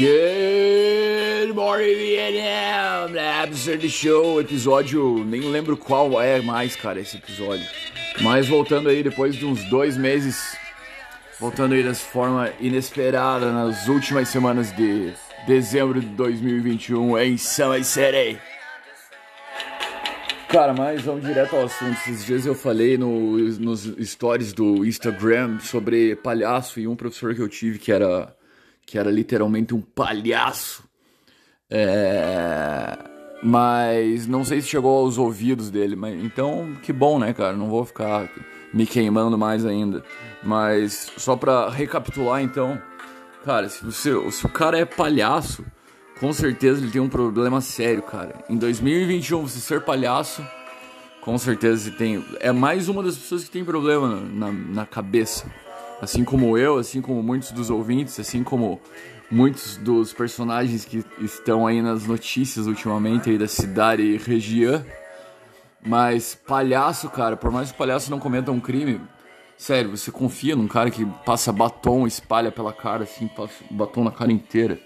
Good morning, Vietnam! Absurd Show, episódio, nem lembro qual é mais, cara, esse episódio. Mas voltando aí, depois de uns dois meses, voltando aí dessa forma inesperada nas últimas semanas de dezembro de 2021 em Summer City. Cara, mas vamos direto ao assunto. Esses dias eu falei no, nos stories do Instagram sobre palhaço e um professor que eu tive que era, que era literalmente um palhaço. É... Mas não sei se chegou aos ouvidos dele. Mas, então, que bom, né, cara? Não vou ficar me queimando mais ainda. Mas só pra recapitular, então, cara, se, você, se o cara é palhaço com certeza ele tem um problema sério, cara. Em 2021, você ser palhaço, com certeza você tem. É mais uma das pessoas que tem problema na, na cabeça. Assim como eu, assim como muitos dos ouvintes, assim como muitos dos personagens que estão aí nas notícias ultimamente aí da cidade e região. Mas palhaço, cara, por mais que o palhaço não cometa um crime, sério, você confia num cara que passa batom, espalha pela cara, assim, passa batom na cara inteira.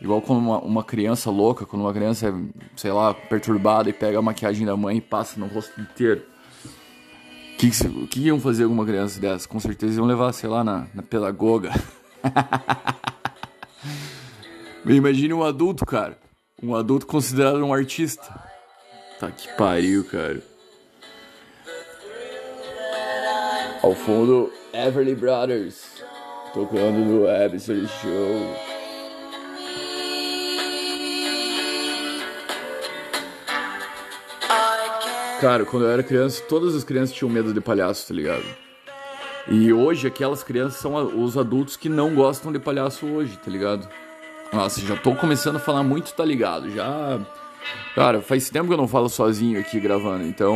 Igual quando uma, uma, criança louca, quando uma criança é, sei lá, perturbada e pega a maquiagem da mãe e passa no rosto inteiro. Que, que, iam fazer alguma criança dessa? Com certeza iam levar, sei lá, na, na pedagoga. Imagine um adulto, cara. Um adulto considerado um artista. Tá que pariu, cara. Ao fundo, Everly Brothers. Tocando no Absolute Show. Cara, quando eu era criança, todas as crianças tinham medo de palhaço, tá ligado? E hoje aquelas crianças são os adultos que não gostam de palhaço hoje, tá ligado? Nossa, já tô começando a falar muito, tá ligado? Já. Cara, faz tempo que eu não falo sozinho aqui gravando, então.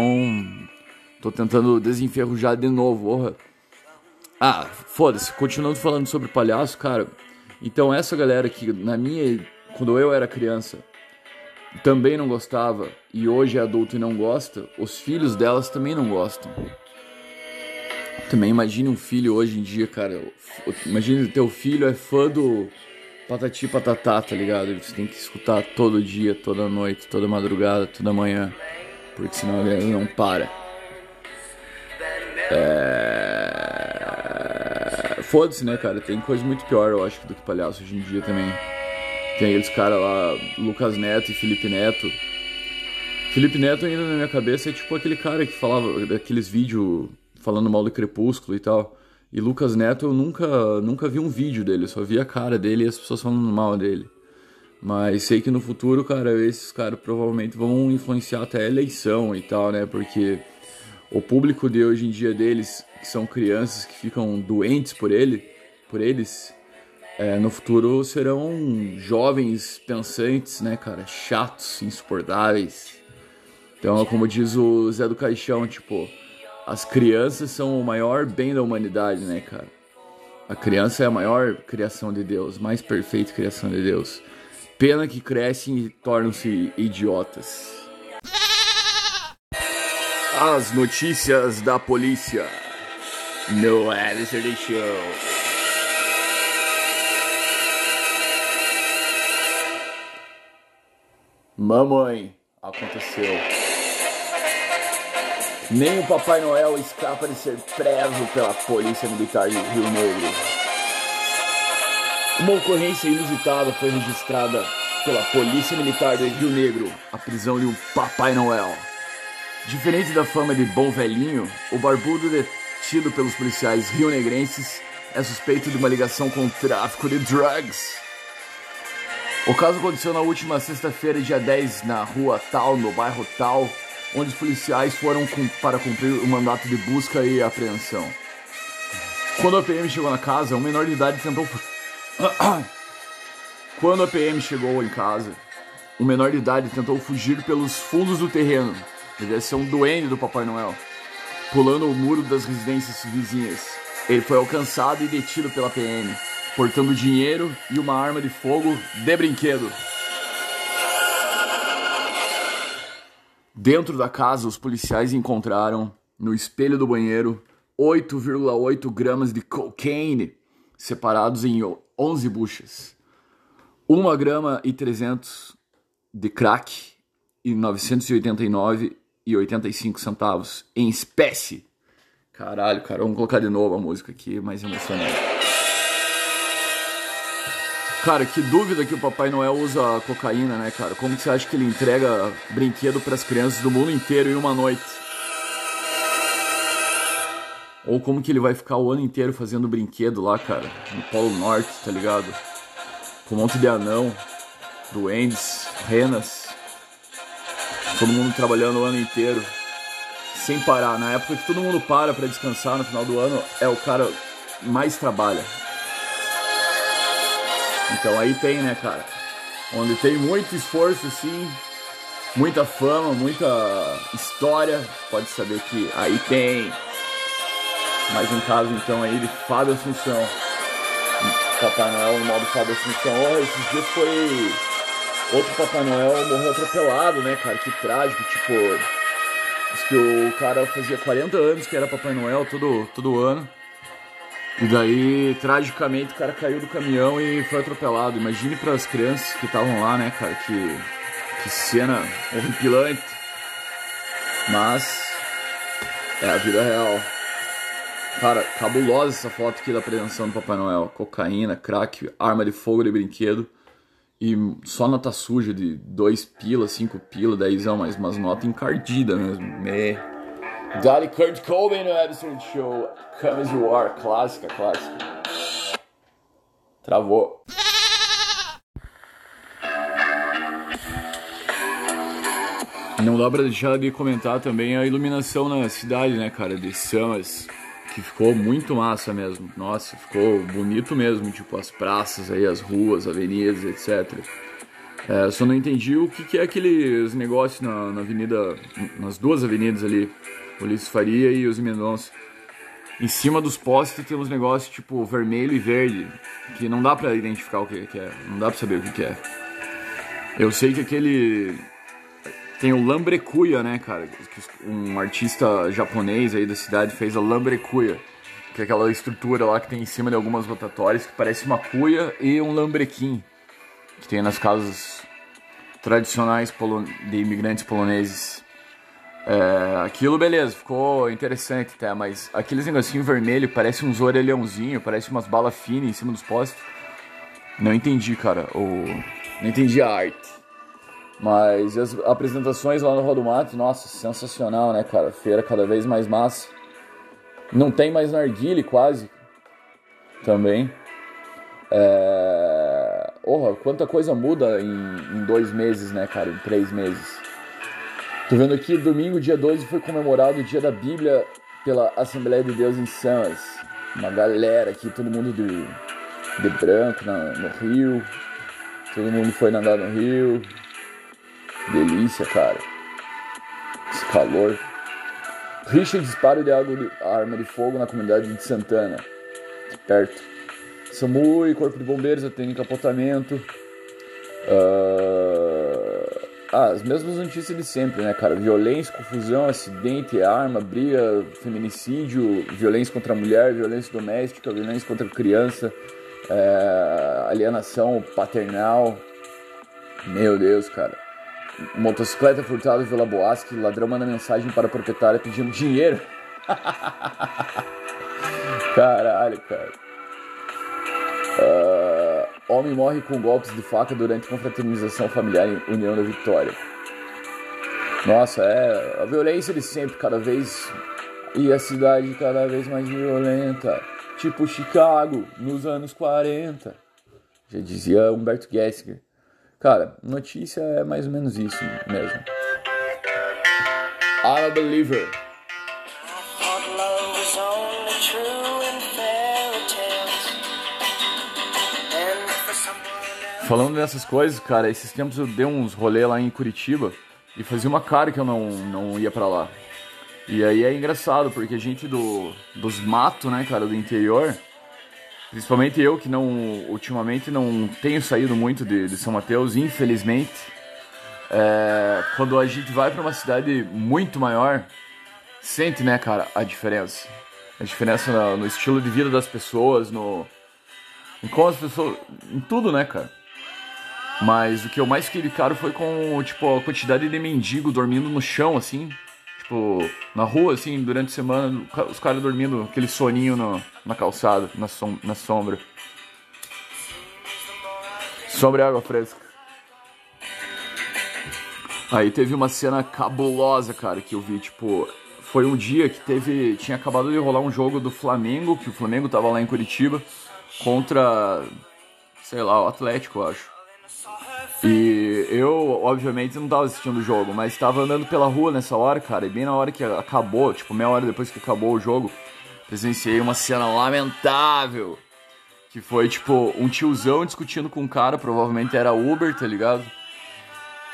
Tô tentando desenferrujar de novo, orra. Ah, foda-se, continuando falando sobre palhaço, cara. Então, essa galera que, na minha. Quando eu era criança, também não gostava e hoje é adulto e não gosta, os filhos delas também não gostam. Também imagine um filho hoje em dia, cara. Imagine teu filho é fã do Patati Patatá, tá ligado? Você tem que escutar todo dia, toda noite, toda madrugada, toda manhã. Porque senão ele não para. É... Foda-se, né, cara? Tem coisa muito pior, eu acho, do que palhaço hoje em dia também. Tem aqueles caras lá, Lucas Neto e Felipe Neto. Felipe Neto ainda na minha cabeça é tipo aquele cara que falava daqueles vídeos falando mal do Crepúsculo e tal. E Lucas Neto eu nunca, nunca vi um vídeo dele, só vi a cara dele e as pessoas falando mal dele. Mas sei que no futuro, cara, esses caras provavelmente vão influenciar até a eleição e tal, né? Porque o público de hoje em dia deles, que são crianças que ficam doentes por ele, por eles, é, no futuro serão jovens pensantes, né, cara? Chatos, insuportáveis. Então, como diz o Zé do Caixão, tipo, as crianças são o maior bem da humanidade, né, cara? A criança é a maior criação de Deus, mais perfeita criação de Deus. Pena que crescem e tornam-se idiotas. As notícias da polícia no Alistair Show. Mamãe, aconteceu. Nem o Papai Noel escapa de ser preso pela Polícia Militar de Rio Negro. Uma ocorrência inusitada foi registrada pela Polícia Militar de Rio Negro, a prisão de um Papai Noel. Diferente da fama de bom velhinho, o barbudo detido pelos policiais rionegrenses é suspeito de uma ligação com o tráfico de drugs. O caso aconteceu na última sexta-feira, dia 10, na rua tal, no bairro tal, onde os policiais foram para cumprir o mandato de busca e apreensão. Quando a PM chegou na casa, um menor de idade tentou. Quando a PM chegou em casa, um menor de idade tentou fugir pelos fundos do terreno. Devia ser um duende do Papai Noel, pulando o muro das residências vizinhas. Ele foi alcançado e detido pela PM portando dinheiro e uma arma de fogo de brinquedo. Dentro da casa, os policiais encontraram, no espelho do banheiro, 8,8 gramas de cocaine separados em 11 buchas. 1 grama e 300 de crack e 989 e 85 centavos em espécie. Caralho, cara, vamos colocar de novo a música aqui, mais emocionante. Cara, que dúvida que o Papai Noel usa cocaína, né, cara? Como que você acha que ele entrega brinquedo para as crianças do mundo inteiro em uma noite? Ou como que ele vai ficar o ano inteiro fazendo brinquedo lá, cara, no Polo Norte, tá ligado? Com um monte de anão, duendes, renas, todo mundo trabalhando o ano inteiro, sem parar. Na época que todo mundo para para descansar no final do ano, é o cara mais trabalha. Então aí tem, né, cara? Onde tem muito esforço, sim, muita fama, muita história, pode saber que aí tem. Mais um caso então aí de Fábio Assunção. Papai Noel no modo Fábio Assunção. Oh, esses dias foi. Outro Papai Noel morreu atropelado, né, cara? Que trágico, tipo. Diz que o cara fazia 40 anos que era Papai Noel todo, todo ano. E daí, tragicamente, o cara caiu do caminhão e foi atropelado. Imagine para as crianças que estavam lá, né, cara? Que, que cena horripilante. Mas é a vida real. Cara, cabulosa essa foto aqui da apreensão do Papai Noel. Cocaína, crack, arma de fogo de brinquedo. E só nota suja de 2 pila, 5 pila, 10, mas umas notas encardidas mesmo. Me... Dali Kurt Cobain no Absolute Show. Come as you are. Clássica, clássica. Travou. Não dá pra deixar de comentar também a iluminação na cidade, né, cara? De Summers que ficou muito massa mesmo. Nossa, ficou bonito mesmo, tipo as praças aí, as ruas, avenidas, etc. É, só não entendi o que, que é aqueles negócios na, na avenida, nas duas avenidas ali, Ulisses Faria e os Mendonça. Em cima dos postes tem uns negócios tipo vermelho e verde, que não dá pra identificar o que, que é, não dá pra saber o que, que é. Eu sei que aquele tem o Lambrecuia, né, cara? Um artista japonês aí da cidade fez a Lambrecuia, que é aquela estrutura lá que tem em cima de algumas rotatórias que parece uma cuia e um lambrequim, que tem nas casas tradicionais de imigrantes poloneses. É, aquilo, beleza, ficou interessante até, mas aqueles negocinho vermelho parece uns orelhãozinho, parece umas balas finas em cima dos postes. Não entendi, cara, o... não entendi a arte. Mas as apresentações lá no Rodo Mato, nossa, sensacional, né, cara? Feira cada vez mais massa. Não tem mais narguile quase. Também. É... Porra, quanta coisa muda em, em, dois meses, né, cara? Em três meses. Tô vendo aqui, domingo, dia 12, foi comemorado o dia da Bíblia pela Assembleia de Deus em Samas. Uma galera aqui, todo mundo de, de branco na, no Rio. Todo mundo foi nadar no Rio. Delícia, cara. Esse calor. Richard disparo de arma de fogo na comunidade de Santana. Perto. SAMU e Corpo de Bombeiros atendem encapotamento. Uh... Ah, as mesmas notícias de sempre, né, cara? Violência, confusão, acidente, arma, briga, feminicídio, violência contra a mulher, violência doméstica, violência contra a criança, é... alienação paternal. Meu Deus, cara. Motocicleta furtada Vila Boasque, ladrão manda mensagem para a proprietária pedindo dinheiro. Caralho, cara. Uh, homem morre com golpes de faca durante confraternização familiar em União da Vitória. Nossa, é a violência de sempre, cada vez. E a cidade cada vez mais violenta. Tipo Chicago, nos anos 40. Já dizia Humberto Gessinger. Cara, notícia é mais ou menos isso mesmo. I'm a believer. Falando dessas coisas, cara, esses tempos eu dei uns rolê lá em Curitiba e fazia uma cara que eu não, não ia para lá. E aí é engraçado, porque a gente do, dos matos, né, cara, do interior, Principalmente eu que não ultimamente não tenho saído muito de, de São Mateus, infelizmente. É, quando a gente vai para uma cidade muito maior, sente, né, cara, a diferença. A diferença no, no estilo de vida das pessoas, no em como as pessoas, em tudo, né, cara. Mas o que eu mais fiquei de cara foi com, tipo, a quantidade de mendigo dormindo no chão, assim. Tipo, na rua, assim, durante a semana, os caras dormindo aquele soninho no, na calçada, na, som, na sombra. Sombra e água fresca. Aí teve uma cena cabulosa, cara, que eu vi, tipo, foi um dia que teve, tinha acabado de rolar um jogo do Flamengo, que o Flamengo tava lá em Curitiba, contra, sei lá, o Atlético, eu acho. E eu, obviamente, não tava assistindo o jogo, mas tava andando pela rua nessa hora, cara, e bem na hora que acabou, tipo, meia hora depois que acabou o jogo, presenciei uma cena lamentável. Que foi, tipo, um tiozão discutindo com um cara, provavelmente era Uber, tá ligado?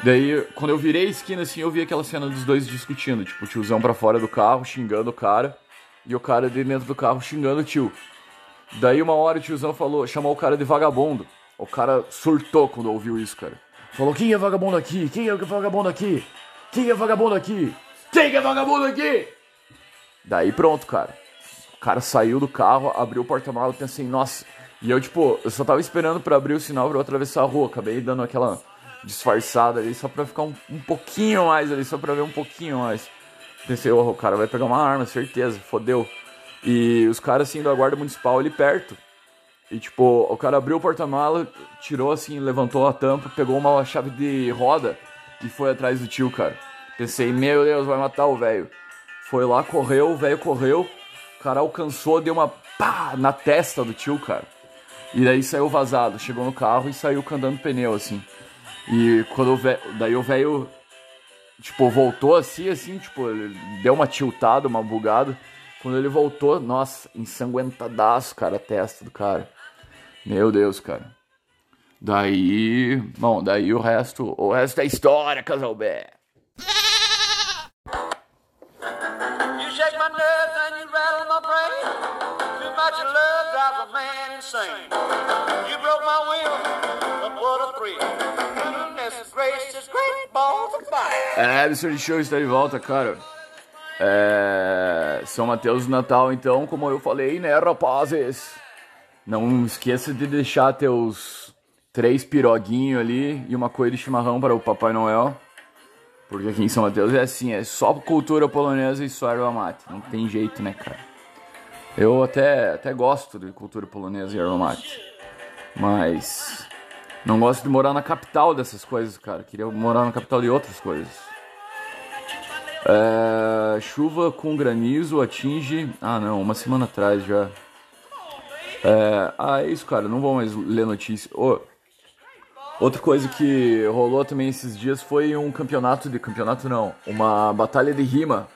Daí, quando eu virei a esquina, assim, eu vi aquela cena dos dois discutindo, tipo, o tiozão pra fora do carro, xingando o cara, e o cara de dentro do carro xingando o tio. Daí, uma hora, o tiozão falou, chamou o cara de vagabundo. O cara surtou quando ouviu isso, cara. Falou: Quem é vagabundo aqui? Quem é vagabundo aqui? Quem é vagabundo aqui? Quem é vagabundo aqui? Daí pronto, cara. O cara saiu do carro, abriu o porta-malas, pensei, nossa. E eu, tipo, eu só tava esperando para abrir o sinal pra eu atravessar a rua. Acabei dando aquela disfarçada ali só pra ficar um, um pouquinho mais ali, só pra ver um pouquinho mais. Pensei, oh, o cara vai pegar uma arma, certeza, fodeu. E os caras assim da guarda municipal ali perto. E tipo, o cara abriu o porta-mala, tirou assim, levantou a tampa, pegou uma chave de roda e foi atrás do tio, cara. Pensei, meu Deus, vai matar o velho. Foi lá, correu, o velho correu, o cara alcançou, deu uma pá na testa do tio, cara. E daí saiu vazado, chegou no carro e saiu cantando pneu, assim. E quando o véio, daí o velho, tipo, voltou assim, assim, tipo, deu uma tiltada, uma bugada. Quando ele voltou, nossa, ensanguentadaço, cara, a testa do cara. Meu Deus, cara. Daí, bom, daí o resto, o resto é história, Casalbé. É, Mr. Show está de volta, cara. É... São Mateus do Natal, então, como eu falei, né, rapazes? Não esqueça de deixar teus três piroguinhos ali e uma coisa de chimarrão para o Papai Noel. Porque aqui em São Mateus é assim, é só cultura polonesa e só erva mate. Não tem jeito, né, cara? Eu até, até gosto de cultura polonesa e erva mate. Mas não gosto de morar na capital dessas coisas, cara. Queria morar na capital de outras coisas. É, chuva com granizo atinge. Ah, não, uma semana atrás já. É, ah, é isso, cara. Não vou mais ler notícia. Oh, outra coisa que rolou também esses dias foi um campeonato de campeonato não, uma batalha de rima,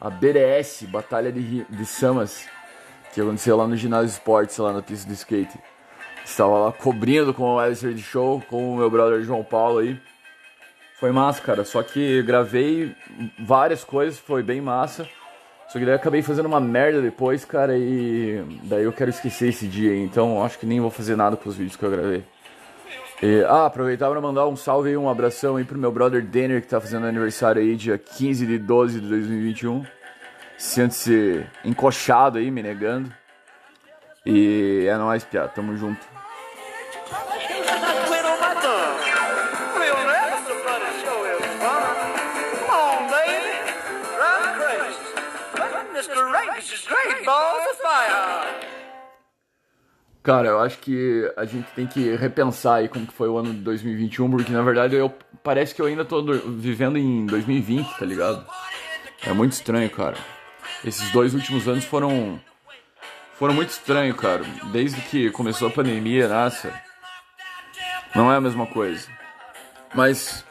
a BDS, Batalha de, de Samas, que aconteceu lá no ginásio esportes, lá na pista de skate. Estava lá cobrindo com o Alistair de Show, com o meu brother João Paulo aí. Foi massa, cara. Só que gravei várias coisas, foi bem massa. Só que daí eu acabei fazendo uma merda depois, cara, e daí eu quero esquecer esse dia então acho que nem vou fazer nada com os vídeos que eu gravei. E, ah, aproveitar para mandar um salve e um abração aí pro meu brother Denner, que tá fazendo aniversário aí dia 15 de 12 de 2021. Sente-se encoxado aí, me negando. E é nóis, piada, tamo junto. Cara, eu acho que a gente tem que repensar aí como que foi o ano de 2021, porque na verdade eu parece que eu ainda tô vivendo em 2020, tá ligado? É muito estranho, cara. Esses dois últimos anos foram foram muito estranhos, cara. Desde que começou a pandemia, nossa. Não é a mesma coisa. Mas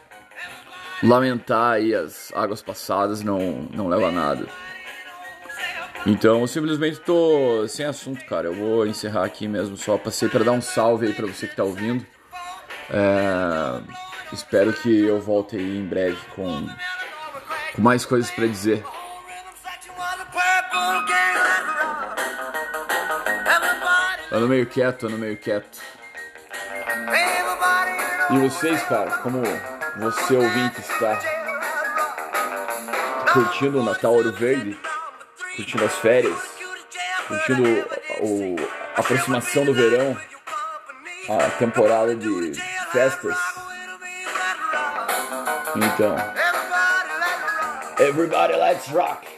lamentar aí as águas passadas não não leva a nada. Então, eu simplesmente tô sem assunto, cara. Eu vou encerrar aqui mesmo. Só passei para dar um salve aí para você que tá ouvindo. É... Espero que eu volte aí em breve com, com mais coisas para dizer. Ando meio quieto, ando meio quieto. E vocês, cara, como você ouvinte está curtindo o Natal Ouro Verde? Curtindo as férias, curtindo o, a aproximação do verão, a temporada de festas. Então. Everybody let's rock.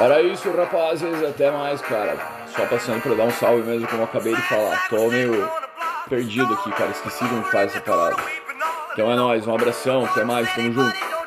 Era isso, rapazes. Até mais, cara. Só passando pra dar um salve mesmo, como eu acabei de falar. Tô meio perdido aqui, cara. Esqueci como faz essa parada. Então é nóis, um abração, até mais, tamo junto.